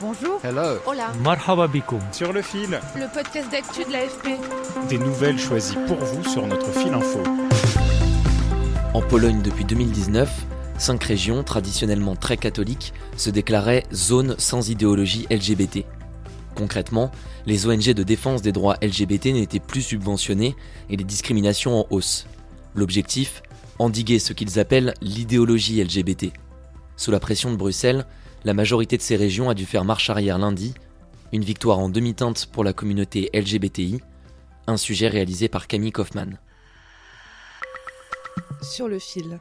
Bonjour. Hello. Hola. Marhaba bikoum. Sur le fil, Le podcast d'actu de l'AFP. des nouvelles choisies pour vous sur notre fil info. En Pologne depuis 2019, cinq régions traditionnellement très catholiques se déclaraient zones sans idéologie LGBT. Concrètement, les ONG de défense des droits LGBT n'étaient plus subventionnées et les discriminations en hausse. L'objectif Endiguer ce qu'ils appellent l'idéologie LGBT. Sous la pression de Bruxelles, la majorité de ces régions a dû faire marche arrière lundi, une victoire en demi-teinte pour la communauté LGBTI, un sujet réalisé par Camille Kaufmann. Sur le fil.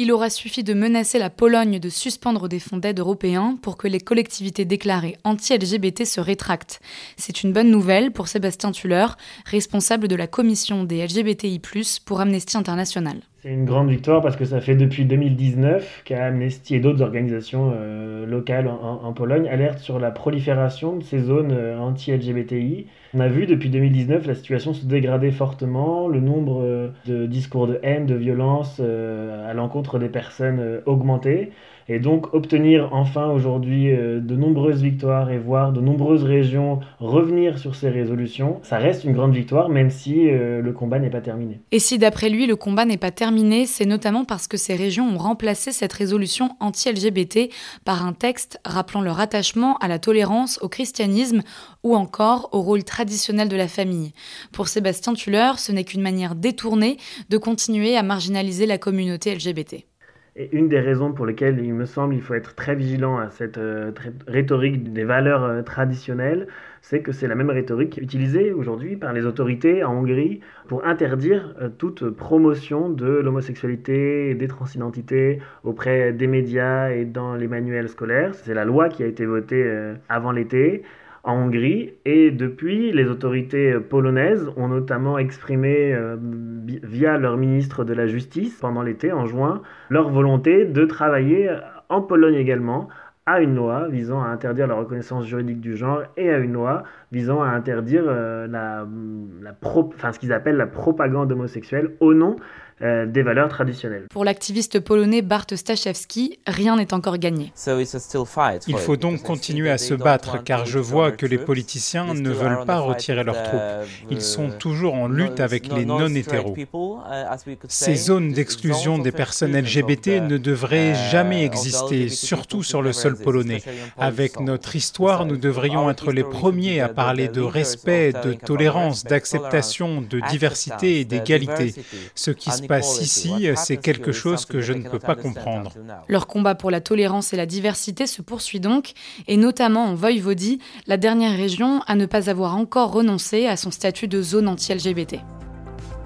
Il aura suffi de menacer la Pologne de suspendre des fonds d'aide européens pour que les collectivités déclarées anti-LGBT se rétractent. C'est une bonne nouvelle pour Sébastien Tuller, responsable de la commission des LGBTI+, pour Amnesty International. Une grande victoire parce que ça fait depuis 2019 qu'Amnesty et d'autres organisations euh, locales en, Pologne alertent sur la prolifération de ces zones euh, anti-LGBTI. On a vu depuis 2019 la situation se dégrader fortement, le nombre euh, de discours de haine, de violence à l'encontre des personnes augmenter. Et donc obtenir enfin aujourd'hui euh, de nombreuses victoires et voir de nombreuses régions revenir sur ces résolutions, ça reste une grande victoire même si euh, le combat n'est pas terminé. Et si d'après lui le combat n'est pas terminé, c'est notamment parce que ces régions ont remplacé cette résolution anti-LGBT par un texte rappelant leur attachement à la tolérance, au christianisme ou encore au rôle traditionnel de la famille. Pour Sébastien Tuller, ce n'est qu'une manière détournée de continuer à marginaliser la communauté LGBT. Et une des raisons pour lesquelles il me semble il faut être très vigilant à cette euh, rhétorique des valeurs euh, traditionnelles, c'est que c'est la même rhétorique utilisée aujourd'hui par les autorités en Hongrie pour interdire euh, toute promotion de l'homosexualité et des transidentités auprès des médias et dans les manuels scolaires. C'est la loi qui a été votée avant l'été en Hongrie. Et depuis les autorités euh, polonaises ont notamment exprimé euh, via leur ministre de la Justice pendant l'été en juin leur volonté de travailler euh, en Pologne également à une loi visant à interdire la reconnaissance juridique du genre et à une loi visant à interdire la, ce qu'ils appellent la propagande homosexuelle au nom euh, des valeurs traditionnelles. Pour l'activiste polonais Bart Staszewski, rien n'est encore gagné. Il faut donc continuer à se battre car je vois que les politiciens ne veulent pas retirer leurs troupes. Ils sont toujours en lutte avec les non-hétéros. Ces zones d'exclusion des personnes LGBT ne devraient jamais exister, surtout sur le sol polonais. Avec notre histoire, nous devrions être les premiers à parler de respect, de tolérance, d'acceptation, de diversité et d'égalité. Ce qui se passe ici, c'est quelque chose que je ne peux pas comprendre. Leur combat pour la tolérance et la diversité se poursuit donc, et notamment en Voïvodie, la dernière région à ne pas avoir encore renoncé à son statut de zone anti-LGBT.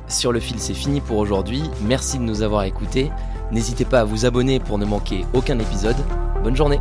Sur le fil, c'est fini pour aujourd'hui. Merci de nous avoir écoutés. N'hésitez pas à vous abonner pour ne manquer aucun épisode. Bonne journée